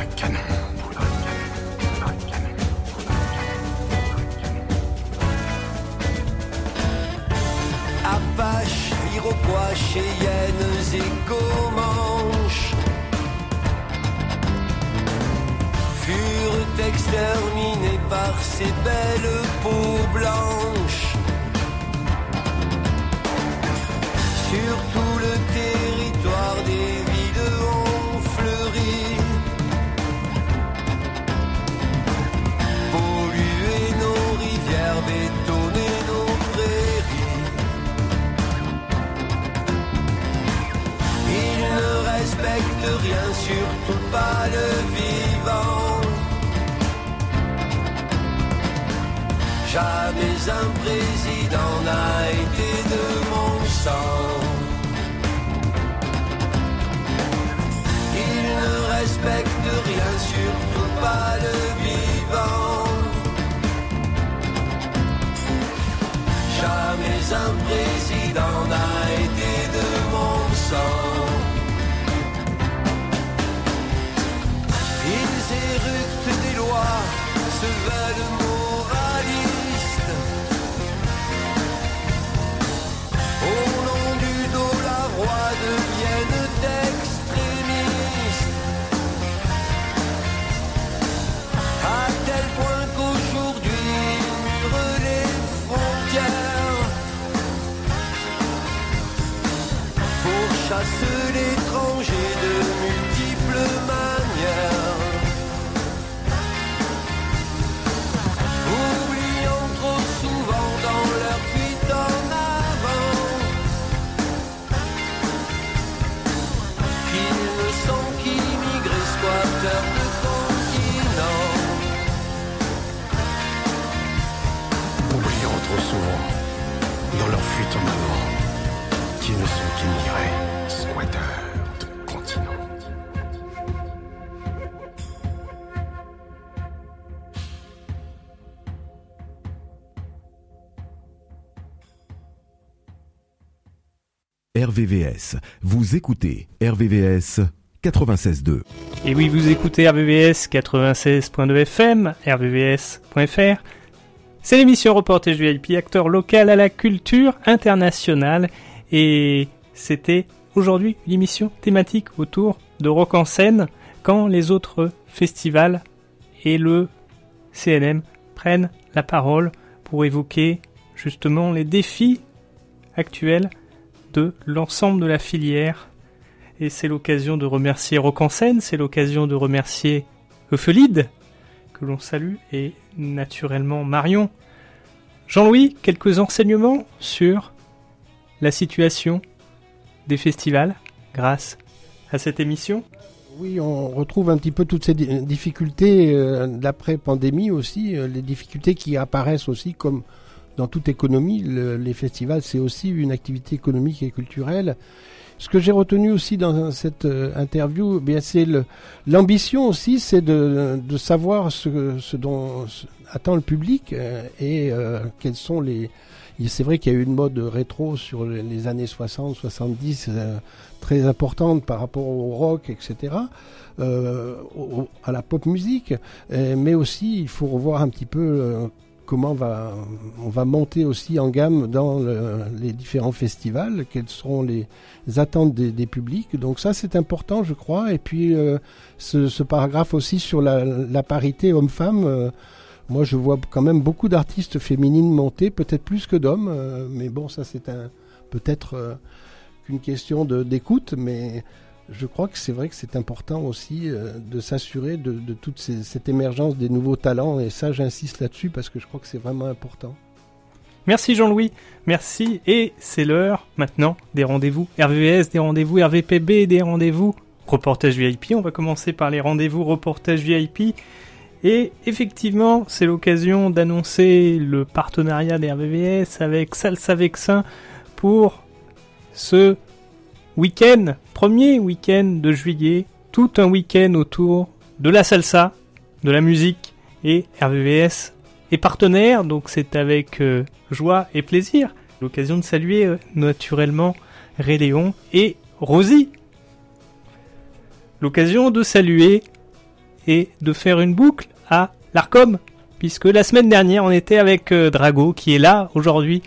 un canon. Apache, Iroquois, Cheyennes et Comanches furent exterminés par ces belles peaux blanches. Pas le vivant. Jamais un président n'a été de mon sang. Ils ne respectent rien, surtout pas le vivant. Jamais un président n'a été de mon sang. Éructent des lois, se veulent moralistes. Au nom du dollar roi deviennent extrémistes. À tel point qu'aujourd'hui murent les frontières. Pour chasser l'étranger RVVS. Vous écoutez RVVS 96.2. Et oui, vous écoutez RVVS 96.2 FM, rvvs.fr. C'est l'émission Reportage VIP, acteur local à la culture internationale. Et c'était aujourd'hui l'émission thématique autour de Rock en scène quand les autres festivals et le CNM prennent la parole pour évoquer justement les défis actuels l'ensemble de la filière. Et c'est l'occasion de remercier Rock en scène, c'est l'occasion de remercier Euphelide, que l'on salue, et naturellement Marion. Jean-Louis, quelques enseignements sur la situation des festivals grâce à cette émission? Oui, on retrouve un petit peu toutes ces di- difficultés euh, d'après-pandémie aussi, euh, les difficultés qui apparaissent aussi comme dans toute économie. Le- les festivals, c'est aussi une activité économique et culturelle. Ce que j'ai retenu aussi dans cette euh, interview, eh bien c'est l'ambition aussi, c'est de, de savoir ce, ce dont attend le public euh, et euh, quels sont les. C'est vrai qu'il y a eu une mode rétro sur les- années 60, 70, euh, très importante par rapport au rock, etc., euh, au- à la pop musique, Euh, mais aussi il faut revoir un petit peu comment on va monter aussi en gamme dans le- les différents festivals, quelles seront les attentes des, publics. Donc ça c'est important je crois. Et puis euh, ce, paragraphe aussi sur la, parité homme-femme. euh, moi, je vois quand même beaucoup d'artistes féminines monter, peut-être plus que d'hommes, euh, mais bon, ça c'est peut-être qu'une question d'écoute, mais je crois que c'est vrai que c'est important aussi euh, de s'assurer de, toute cette émergence des nouveaux talents, et ça j'insiste là-dessus parce que je crois que c'est vraiment important. Merci Jean-Louis, merci. Et c'est l'heure maintenant des rendez-vous RVS, des rendez-vous RVPB, des rendez-vous reportage VIP. On va commencer par les rendez-vous reportage VIP. Et effectivement, c'est l'occasion d'annoncer le partenariat des RVVS avec Salsa Vexin pour ce week-end, premier week-end de juillet, tout un week-end autour de la salsa, de la musique et RVVS est partenaire, donc c'est avec euh, joie et plaisir. L'occasion de saluer euh, naturellement Réléon et Rosie. L'occasion de saluer et de faire une boucle à l'Arcom, puisque la semaine dernière on était avec euh, Drago qui est là aujourd'hui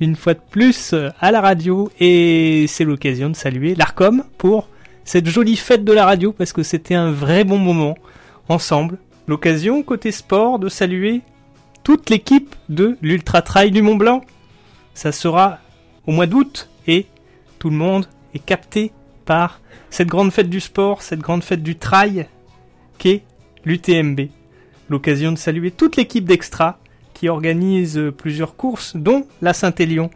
une fois de plus euh, à la radio et c'est l'occasion de saluer l'Arcom pour cette jolie fête de la radio parce que c'était un vrai bon moment ensemble l'occasion, côté sport, de saluer toute l'équipe de l'Ultra Trail du Mont Blanc. Ça sera au mois d'août et tout le monde est capté par cette grande fête du sport, cette grande fête du trail qu'est l'UTMB. L'occasion de saluer toute l'équipe d'Extra qui organise plusieurs courses, dont la Saint-Élion.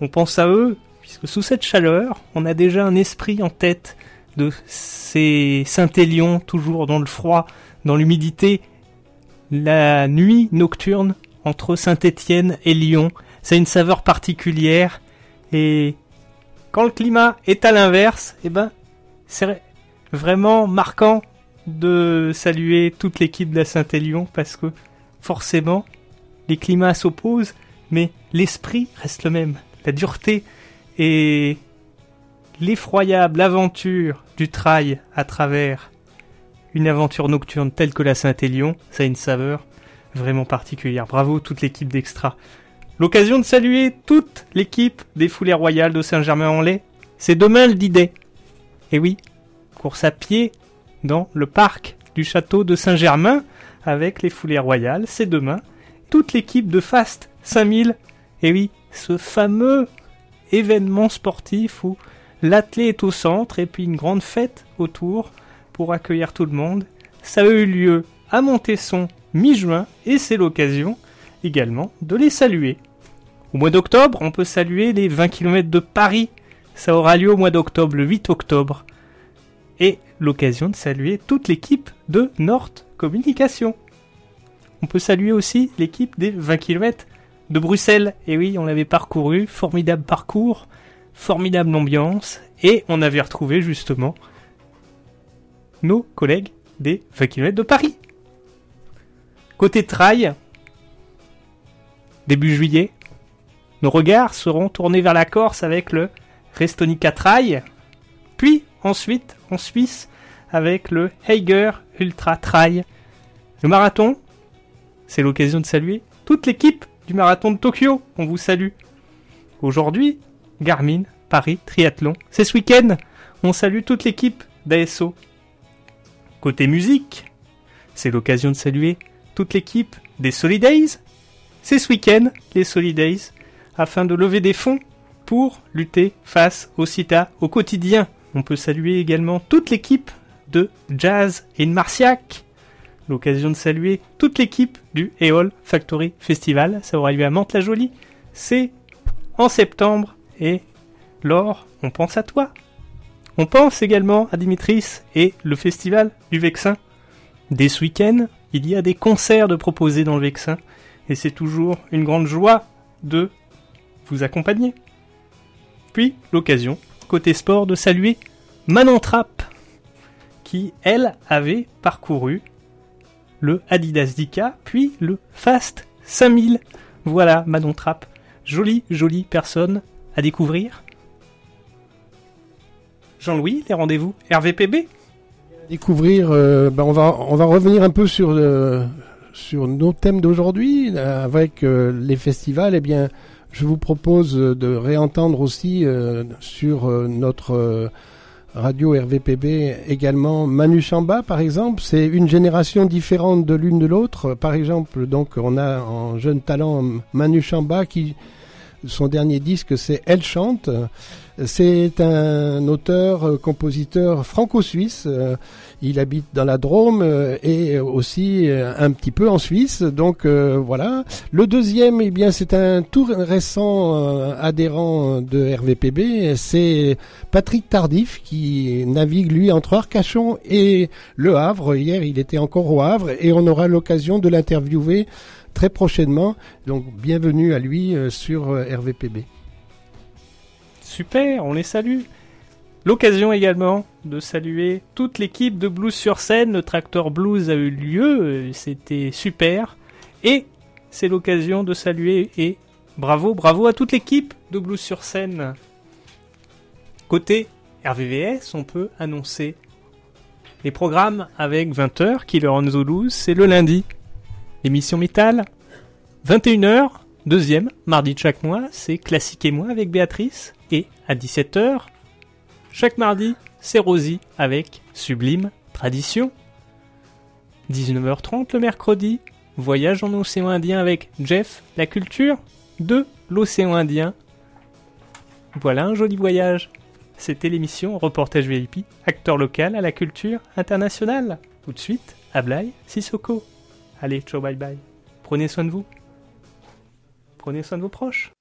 On pense à eux, puisque sous cette chaleur, on a déjà un esprit en tête de ces Saint-Élion, toujours dans le froid, dans l'humidité, la nuit nocturne entre Saint-Étienne et Lyon. C'est une saveur particulière et quand le climat est à l'inverse, eh ben, c'est vraiment marquant de saluer toute l'équipe de la Saint-Élion parce que forcément, les climats s'opposent, mais l'esprit reste le même. La dureté et l'effroyable aventure du trail à travers une aventure nocturne telle que la Saint-Élion, ça a une saveur vraiment particulière. Bravo toute l'équipe d'Extra. L'occasion de saluer toute l'équipe des Foulées Royales de Saint-Germain-en-Laye. C'est demain le d Et oui, course à pied dans le parc du château de Saint-Germain avec les Foulées Royales. C'est demain. Toute l'équipe de Fast 5000. Et oui, ce fameux événement sportif où l'athlète est au centre et puis une grande fête autour pour accueillir tout le monde. Ça a eu lieu à Montesson mi-juin et c'est l'occasion également de les saluer. Au mois d'octobre, on peut saluer les 20 km de Paris. Ça aura lieu au mois d'octobre, le 8 octobre. Et l'occasion de saluer toute l'équipe de Nord Communication. On peut saluer aussi l'équipe des 20 km de Bruxelles. Et oui, on l'avait parcouru, formidable parcours, formidable ambiance, et on avait retrouvé justement nos collègues des 20 km de Paris. Côté trail, début juillet, nos regards seront tournés vers la Corse avec le Restonica Trail, puis ensuite en Suisse avec le Heiger Ultra Trail. Le marathon, c'est l'occasion de saluer toute l'équipe du marathon de Tokyo. On vous salue. Aujourd'hui, Garmin, Paris, Triathlon. C'est ce week-end. On salue toute l'équipe d'ASO. Côté musique, c'est l'occasion de saluer toute l'équipe des Solidays. C'est ce week-end, les Solidays, afin de lever des fonds pour lutter face au sida au quotidien. On peut saluer également toute l'équipe de Jazz in Marciac. L'occasion de saluer toute l'équipe du Eol Factory Festival. Ça aura lieu à Mantes-la-Jolie. C'est en septembre. Et Laure, on pense à toi. On pense également à Dimitris et le festival du Vexin. Dès ce week-end, il y a des concerts de proposés dans le Vexin. Et c'est toujours une grande joie de vous accompagner. Puis l'occasion, côté sport, de saluer Manon Trapp, qui, elle, avait parcouru le Adidas Dika, puis le Fast 5000. Voilà, Manon Trapp. Jolie, jolie personne à découvrir. Jean-Louis, les rendez-vous RVPB Découvrir, euh, ben on, va, on va revenir un peu sur, euh, sur nos thèmes d'aujourd'hui. euh, Avec les festivals, eh bien, je vous propose de réentendre aussi sur notre radio RVPB également Manu Chamba, par exemple. C'est une génération différente de l'une de l'autre. Par exemple, donc, on a en jeune talent Manu Chamba qui, son dernier disque, c'est Elle chante. C'est un auteur, euh, compositeur franco-suisse. Euh, Il habite dans la Drôme euh, et aussi un petit peu en Suisse. Donc voilà. Le deuxième, eh bien, c'est un tout récent adhérent de RVPB. C'est Patrick Tardif qui navigue lui entre Arcachon et Le Havre. Hier, il était encore au Havre et on aura l'occasion de l'interviewer très prochainement. Donc bienvenue à lui sur RVPB. Super, on les salue. L'occasion également de saluer toute l'équipe de Blues sur scène. Le Tracteur Blues a eu lieu, euh, c'était super. Et c'est l'occasion de saluer et bravo, bravo à toute l'équipe de Blues sur scène. Côté RVVS, on peut annoncer les programmes avec 20h, Killer on the Loose, c'est le lundi. L'émission métal, 21h, deuxième, mardi de chaque mois, c'est Classique et moi avec Béatrice. Et à 17h, chaque mardi, c'est Rosie avec Sublime Tradition. 19h30 le mercredi, voyage en océan Indien avec Jeff, la culture de l'océan Indien. Voilà un joli voyage. C'était l'émission Reportage VIP, acteur local à la culture internationale. Tout de suite, Ablaï Sissoko. Allez, ciao, bye bye. Prenez soin de vous. Prenez soin de vos proches?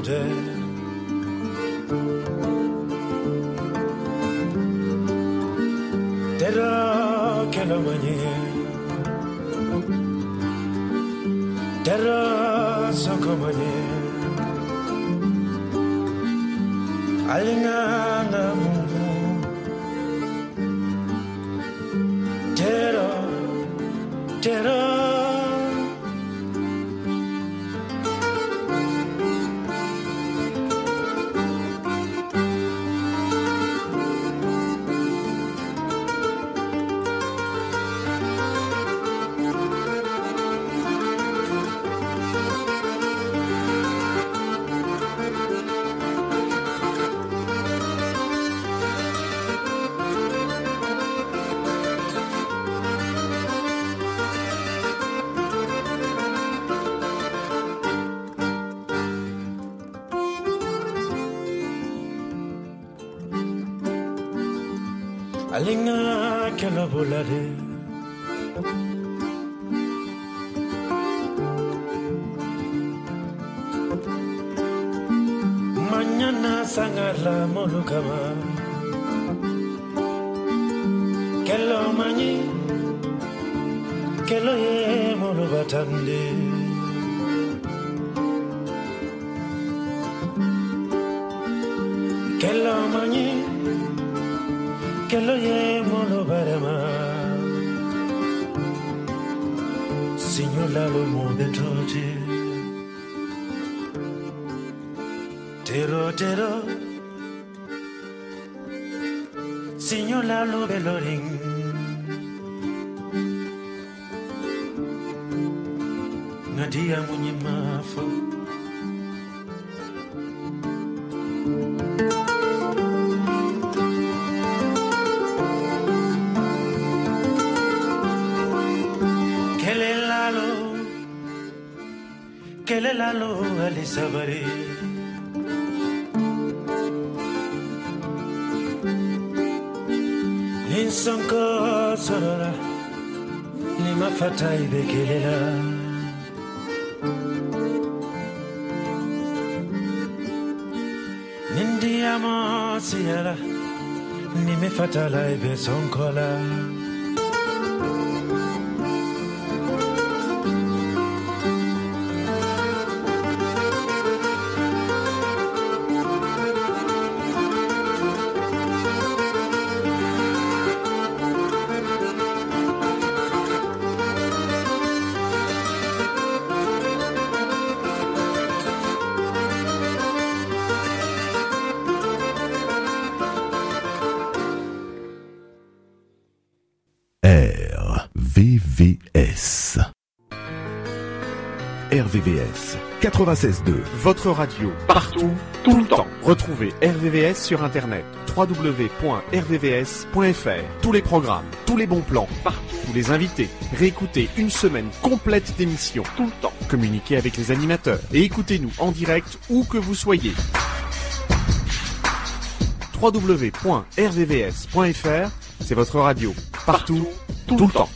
odeur. Dès lors qu'elle manière, dès nadia mwenye maafa. Kelelalo kelelalo alisabari. Ninsanko sorora nimafata ibekelela mi fata la e son kola. 96.2. Votre radio, partout, tout le temps. Retrouvez RVVS sur Internet. www.rvvs.fr. Tous les programmes, tous les bons plans, partout. Tous les invités. Réécoutez une semaine complète d'émissions, tout le temps. Communiquez avec les animateurs et écoutez-nous en direct où que vous soyez. www.rvvs.fr. C'est votre radio, partout, tout, le temps.